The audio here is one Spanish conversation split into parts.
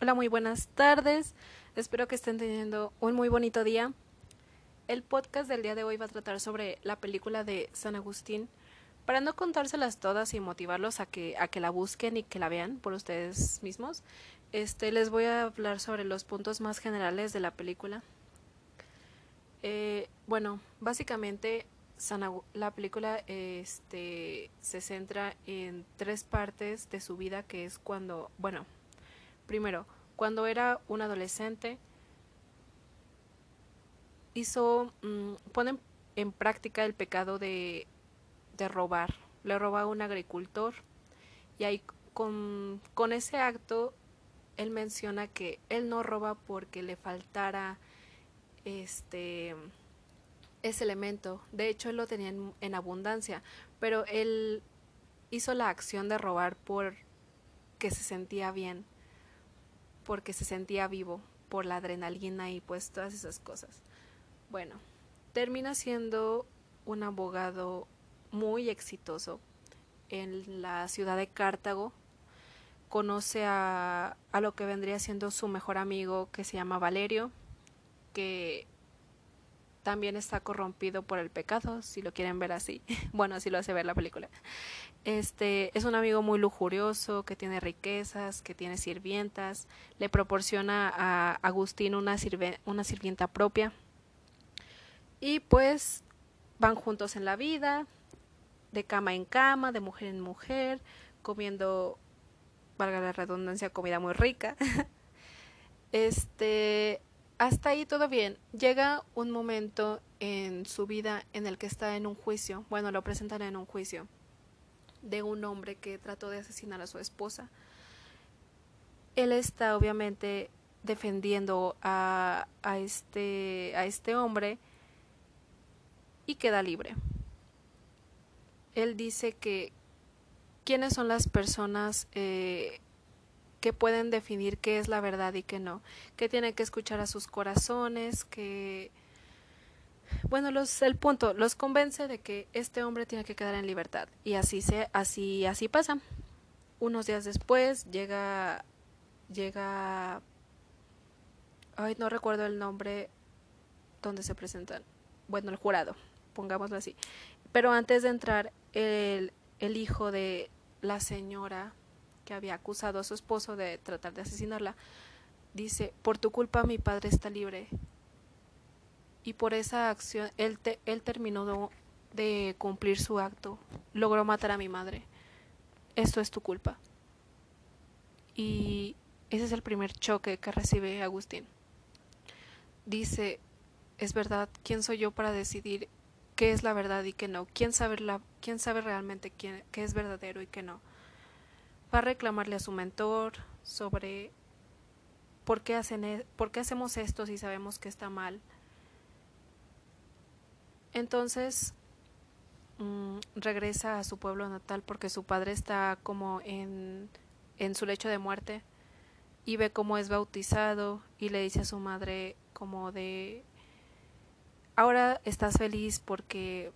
Hola, muy buenas tardes. Espero que estén teniendo un muy bonito día. El podcast del día de hoy va a tratar sobre la película de San Agustín. Para no contárselas todas y motivarlos a que, a que la busquen y que la vean por ustedes mismos, este, les voy a hablar sobre los puntos más generales de la película. Eh, bueno, básicamente la película este, se centra en tres partes de su vida, que es cuando, bueno, primero, cuando era un adolescente, hizo, mm, pone en práctica el pecado de, de robar. Le roba a un agricultor y ahí con, con ese acto él menciona que él no roba porque le faltara este ese elemento. De hecho, él lo tenía en, abundancia, pero él hizo la acción de robar por que se sentía bien, porque se sentía vivo, por la adrenalina y pues todas esas cosas. Bueno, termina siendo un abogado muy exitoso en la ciudad de Cartago. Conoce a, a lo que vendría siendo su mejor amigo que se llama Valerio, que también está corrompido por el pecado, si lo quieren ver así. bueno, así lo hace ver la película. Este es un amigo muy lujurioso, que tiene riquezas, que tiene sirvientas, le proporciona a Agustín una, una sirvienta propia. Y pues van juntos en la vida, de cama en cama, de mujer en mujer, comiendo, valga la redundancia, comida muy rica. este, hasta ahí todo bien. Llega un momento en su vida en el que está en un juicio, bueno, lo presentan en un juicio, de un hombre que trató de asesinar a su esposa. Él está obviamente defendiendo a, a, este, a este hombre y queda libre. Él dice que quiénes son las personas eh, que pueden definir qué es la verdad y qué no, que tienen que escuchar a sus corazones, que bueno, los el punto los convence de que este hombre tiene que quedar en libertad y así se así así pasa. Unos días después llega llega ay, no recuerdo el nombre donde se presentan. Bueno, el jurado, pongámoslo así. Pero antes de entrar el el hijo de la señora que había acusado a su esposo de tratar de asesinarla, dice, por tu culpa mi padre está libre. Y por esa acción, él, él terminó de cumplir su acto, logró matar a mi madre. Esto es tu culpa. Y ese es el primer choque que recibe Agustín. Dice, es verdad, ¿quién soy yo para decidir qué es la verdad y qué no? ¿Quién sabe, quién sabe realmente quién, qué es verdadero y qué no? Va a reclamarle a su mentor sobre por qué, hacen, e, por qué hacemos esto si sabemos que está mal. Entonces mm, regresa a su pueblo natal porque su padre está como en, en su lecho de muerte y ve cómo es bautizado y le dice a su madre como de ahora estás feliz porque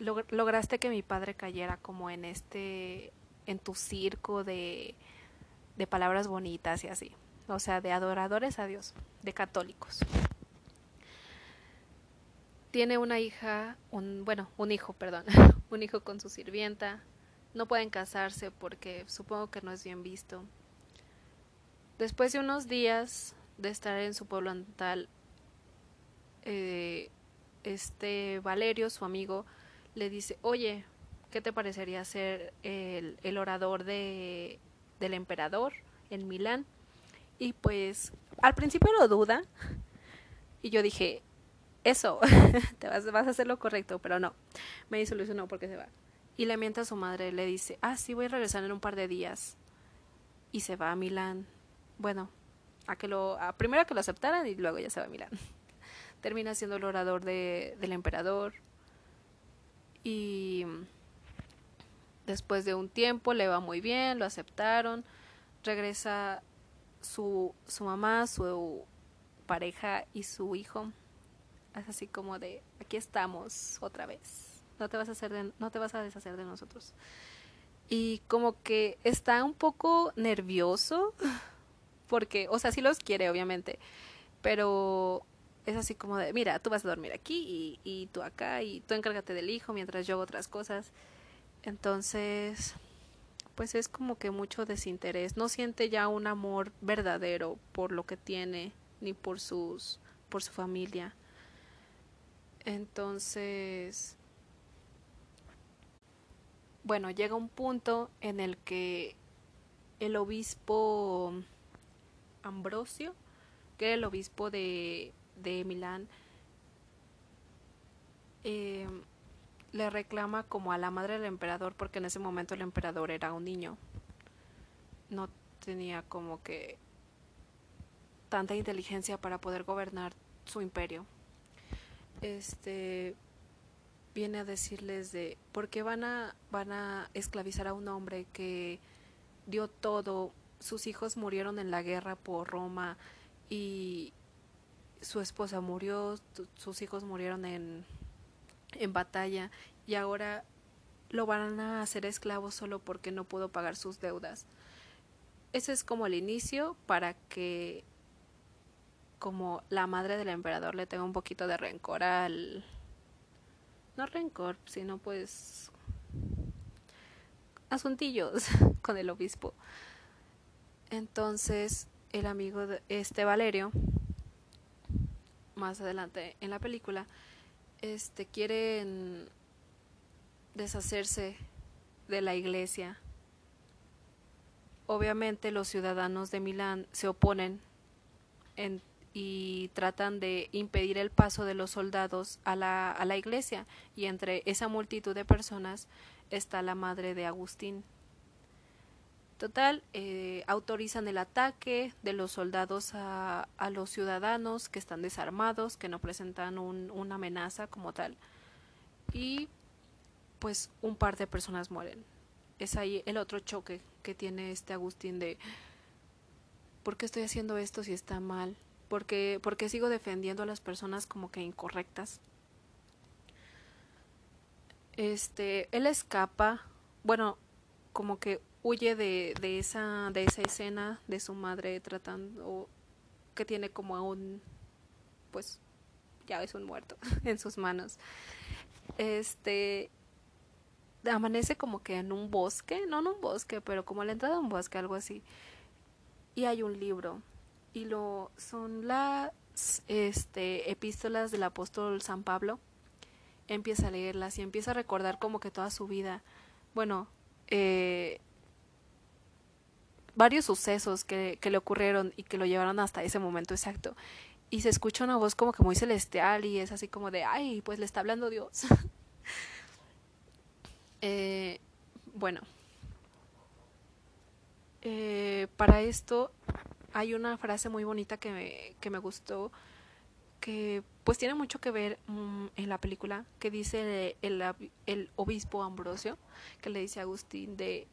lograste que mi padre cayera como en este en tu circo de, de palabras bonitas y así. O sea, de adoradores a Dios, de católicos. Tiene una hija, un, bueno, un hijo, perdón, un hijo con su sirvienta. No pueden casarse porque supongo que no es bien visto. Después de unos días de estar en su pueblo natal, eh, este Valerio, su amigo, le dice, oye, ¿qué te parecería ser el, orador de, del emperador en Milán? Y pues al principio lo duda y yo dije, eso, te vas, vas, a hacer lo correcto, pero no, me no, porque se va. Y le miente a su madre, le dice, ah, sí, voy a regresar en un par de días. Y se va a Milán. Bueno, a que lo, a, primero que lo aceptaran y luego ya se va a Milán. Termina siendo el orador de, del emperador. Y Después de un tiempo le va muy bien, lo aceptaron, regresa su, su mamá, su pareja y su hijo. Es así como de, aquí estamos otra vez, no te vas a, hacer de, no te vas a deshacer de nosotros. Y como que está un poco nervioso porque, o sea, sí los quiere, obviamente, pero es así como de, mira, tú vas a dormir aquí y, y tú acá y tú encárgate del hijo mientras yo hago otras cosas. Entonces, pues es como que mucho desinterés. No siente ya un amor verdadero por lo que tiene ni por sus por su familia. Entonces, bueno, llega un punto en el que el obispo Ambrosio, que era el obispo de, de Milán, eh, le reclama como a la madre del emperador porque en ese momento el emperador era un niño. No tenía como que tanta inteligencia para poder gobernar su imperio. Este viene a decirles de por qué van a van a esclavizar a un hombre que dio todo, sus hijos murieron en la guerra por Roma y su esposa murió, sus hijos murieron en en batalla y ahora lo van a hacer esclavo solo porque no pudo pagar sus deudas. Ese es como el inicio para que como la madre del emperador le tenga un poquito de rencor al no rencor, sino pues asuntillos con el obispo. Entonces, el amigo de este Valerio más adelante en la película este quieren deshacerse de la iglesia. Obviamente los ciudadanos de Milán se oponen y tratan de impedir el paso de los soldados a la, a la iglesia y entre esa multitud de personas está la madre de Agustín. Total, eh, autorizan el ataque de los soldados a, a, los ciudadanos que están desarmados, que no presentan un, una amenaza como tal. Y pues un par de personas mueren. Es ahí el otro choque que tiene este Agustín de ¿por qué estoy haciendo esto si está mal? ¿Por qué, sigo defendiendo a las personas como que incorrectas? Este, él escapa, bueno, como que huye de, de, esa, de esa escena de su madre tratando, que tiene como a un, pues, ya es un muerto en sus manos. Este, amanece como que en un bosque, no en un bosque, pero como a la entrada de un bosque, algo así. Y hay un libro. Y lo son las este epístolas del apóstol San Pablo. Empieza a leerlas y empieza a recordar como que toda su vida. Bueno, eh, varios sucesos que, que le ocurrieron y que lo llevaron hasta ese momento exacto. Y se escucha una voz como que muy celestial y es así como de, ay, pues le está hablando Dios. eh, bueno, eh, para esto hay una frase muy bonita que me, que me gustó, que pues tiene mucho que ver um, en la película, que dice el, el obispo Ambrosio, que le dice a Agustín de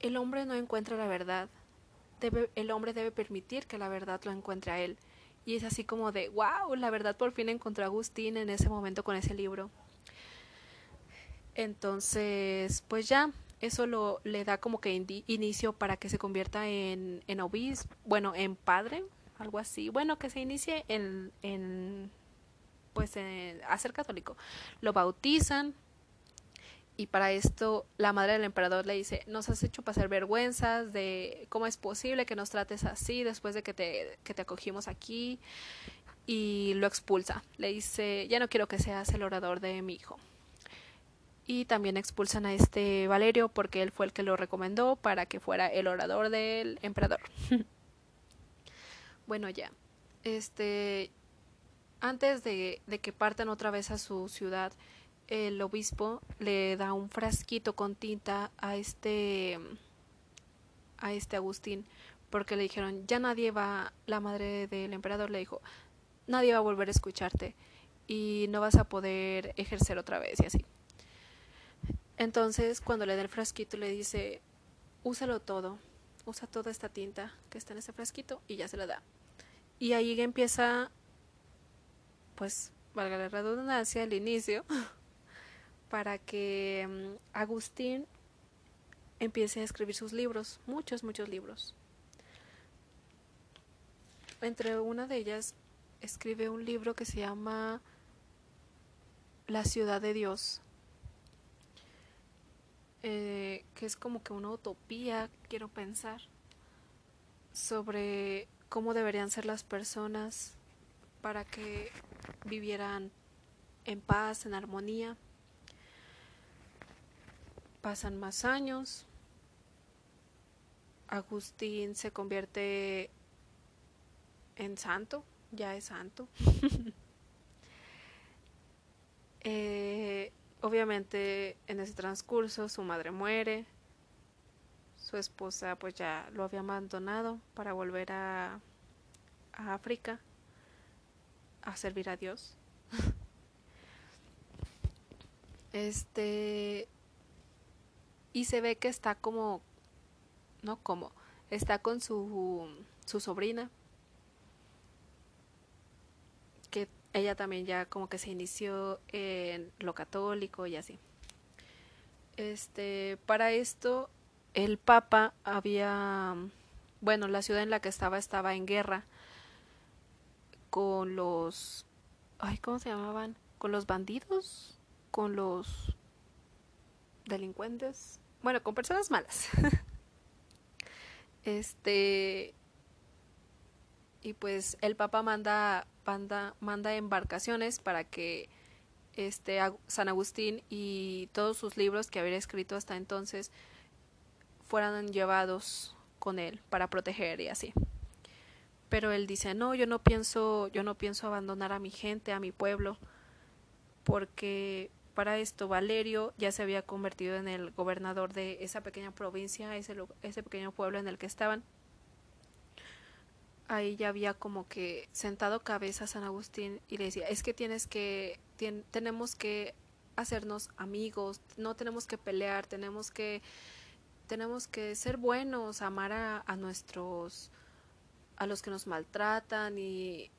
el hombre no encuentra la verdad. El hombre debe permitir que la verdad lo encuentre a él. Y es así como de, wow, la verdad por fin encontró a Agustín en ese momento con ese libro. Entonces, pues ya, eso lo, le da como que inicio para que se convierta en, en obispo, bueno, en padre, algo así. Bueno, que se inicie en, en pues, en, a ser católico. Lo bautizan, y para esto la madre del emperador le dice, nos has hecho pasar vergüenzas de cómo es posible que nos trates así después de que te, que te acogimos aquí y lo expulsa. Le dice, ya no quiero que seas el orador de mi hijo. Y también expulsan a este Valerio porque él fue el que lo recomendó para que fuera el orador del emperador. bueno, ya. Este, antes de, de que partan otra vez a su ciudad, el obispo le da un frasquito con tinta a este a este Agustín porque le dijeron ya nadie va la madre del emperador le dijo nadie va a volver a escucharte y no vas a poder ejercer otra vez y así. Entonces cuando le da el frasquito le dice úsalo todo usa toda esta tinta que está en ese frasquito y ya se la da y ahí empieza pues valga la redundancia el inicio para que um, Agustín empiece a escribir sus libros, muchos, muchos libros. entre una de ellas escribe un libro que se llama La ciudad de Dios, eh, que es como que una utopía, quiero pensar, sobre cómo deberían ser las personas para que vivieran en paz, en armonía. Pasan más años. Agustín se convierte en santo, ya es santo. eh, obviamente en ese transcurso su madre muere, su esposa pues ya lo había abandonado para volver a, a África a servir a Dios. este y se ve que está como no como está con su su sobrina que ella también ya como que se inició en lo católico y así. Este, para esto el Papa había, bueno, la ciudad en la que estaba estaba en guerra con los, ay, ¿cómo se llamaban? Con los bandidos, con los delincuentes, bueno, con personas malas. este, y pues el Papa manda manda, embarcaciones para que este San Agustín y todos sus libros que había escrito hasta entonces fueran llevados con él para proteger y así. Pero él dice, "No, yo no pienso, yo no pienso abandonar a mi gente, a mi pueblo, porque para esto Valerio ya se había convertido en el gobernador de esa pequeña provincia, ese, pequeño pueblo en el que estaban ahí ya había como que sentado cabeza San Agustín y le decía, es que tienes que, tenemos que hacernos amigos, no tenemos que pelear, tenemos que, tenemos que ser buenos, amar a, a nuestros, a los que nos maltratan y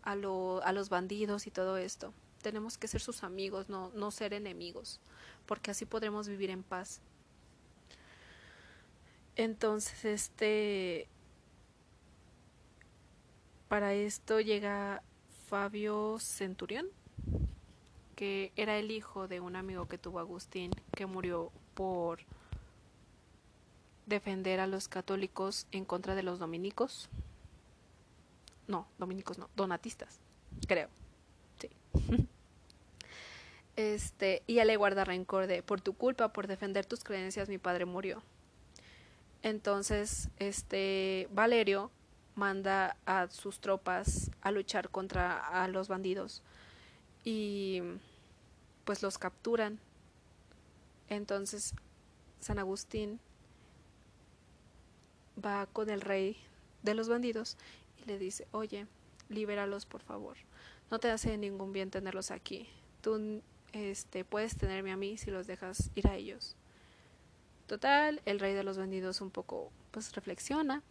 a, lo, a los bandidos y todo esto. Tenemos que ser sus amigos, no, no ser enemigos, porque así podremos vivir en paz. Entonces, este, para esto llega Fabio Centurión, que era el hijo de un amigo que tuvo Agustín, que murió por defender a los católicos en contra de los dominicos. No, dominicos no, donatistas, creo. Sí. Este, y él le guarda rencor de por tu culpa, por defender tus creencias, mi padre murió. Entonces, este Valerio manda a sus tropas a luchar contra a los bandidos y pues los capturan. Entonces San Agustín va con el rey de los bandidos y le dice, oye, libéralos por favor. No te hace ningún bien tenerlos aquí. Tú este, puedes tenerme a mí si los dejas ir a ellos. Total, el rey de los bandidos un poco pues reflexiona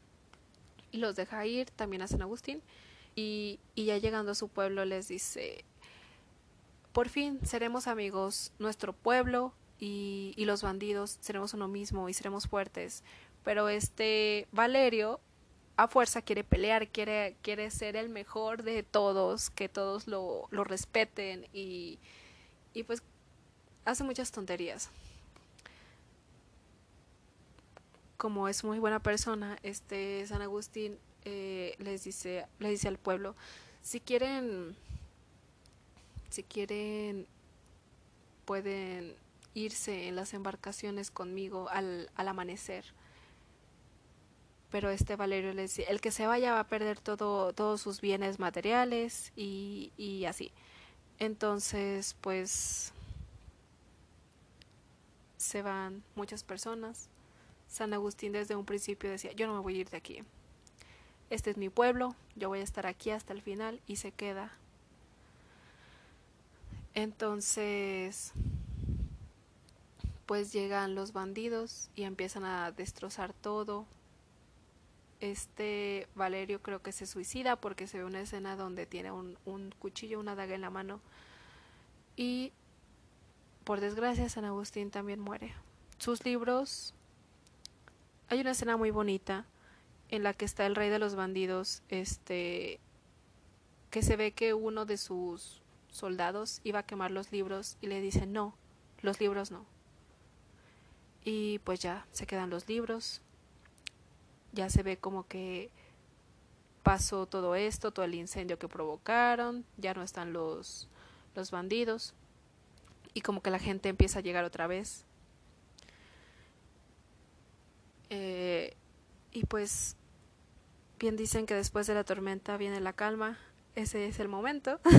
y los deja ir también a San Agustín y, y ya llegando a su pueblo les dice por fin seremos amigos nuestro pueblo y, y los bandidos seremos uno mismo y seremos fuertes pero este Valerio a fuerza quiere pelear, quiere, quiere ser el mejor de todos, que todos lo, lo respeten y, y pues hace muchas tonterías. como es muy buena persona, este San Agustín eh, les dice, le dice al pueblo, si quieren, si quieren, pueden irse en las embarcaciones conmigo al, al amanecer. Pero este Valerio le dice, el que se vaya va a perder todo, todos sus bienes materiales y, y así. Entonces, pues se van muchas personas San Agustín desde un principio decía, yo no me voy a ir de aquí. Este es mi pueblo, yo voy a estar aquí hasta el final y se queda. Entonces, pues llegan los bandidos y empiezan a destrozar todo. Este Valerio creo que se suicida porque se ve una escena donde tiene un, cuchillo, una daga en la mano. Y por desgracia San Agustín también muere. Sus libros hay una escena muy bonita en la que está el rey de los bandidos, este, que se ve que uno de sus soldados iba a quemar los libros y le dice no, los libros no. Y pues ya se quedan los libros, ya se ve como que pasó todo esto, todo el incendio que provocaron, ya no están los, los bandidos y como que la gente empieza a llegar otra vez. Eh, y pues bien dicen que después de la tormenta viene la calma, ese es el momento.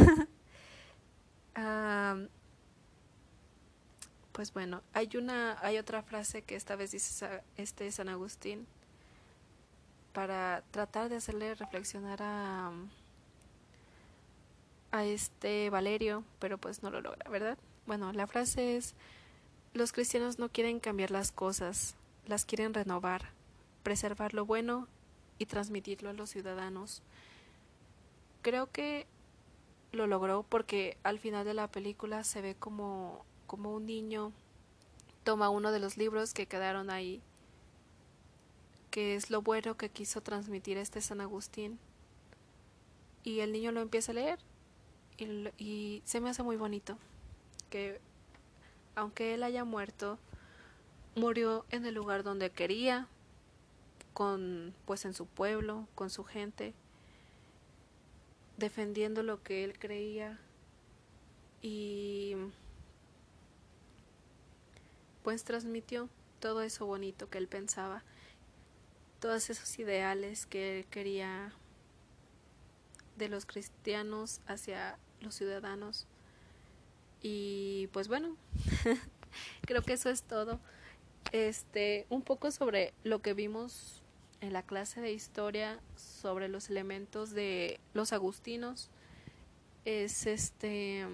pues bueno, hay una, hay otra frase que esta vez dice este San Agustín para tratar de hacerle reflexionar a a este Valerio, pero pues no lo logra, ¿verdad? Bueno, la frase es los cristianos no quieren cambiar las cosas, las quieren renovar, preservar lo bueno y transmitirlo a los ciudadanos. Creo que lo logró porque al final de la película se ve como, como un niño toma uno de los libros que quedaron ahí, que es lo bueno que quiso transmitir este San Agustín. Y el niño lo empieza a leer y, se me hace muy bonito que aunque él haya muerto, murió en el lugar donde quería, con pues en su pueblo, con su gente, defendiendo lo que él creía y pues transmitió todo eso bonito que él pensaba, todos esos ideales que él quería de los cristianos hacia los ciudadanos. Y pues bueno, creo que eso es todo. Este, un poco sobre lo que vimos en la clase de historia sobre los elementos de los agustinos es este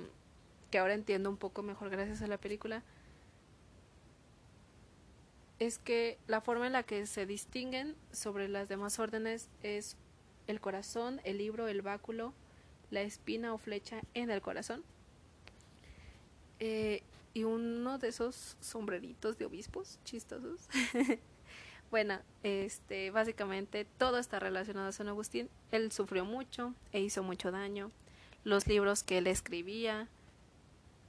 que ahora entiendo un poco mejor gracias a la película es que la forma en la que se distinguen sobre las demás órdenes es el corazón, el libro, el báculo, la espina o flecha en el corazón. Eh, y uno de esos sombreritos de obispos chistosos Bueno, este, básicamente todo está relacionado a San Agustín. Él sufrió mucho e hizo mucho daño. Los libros que él escribía,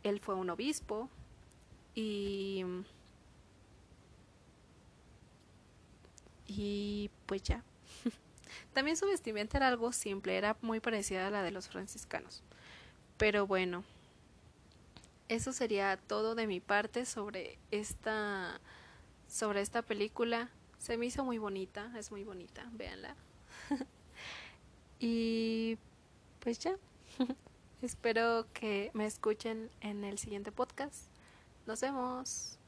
él fue un obispo y y pues ya. También su vestimenta era algo simple, era muy parecida a la de los franciscanos. Pero bueno, eso sería todo de mi parte sobre esta sobre esta película. Se me hizo muy bonita, es muy bonita, véanla. y pues ya. Espero que me escuchen en el siguiente podcast. Nos vemos.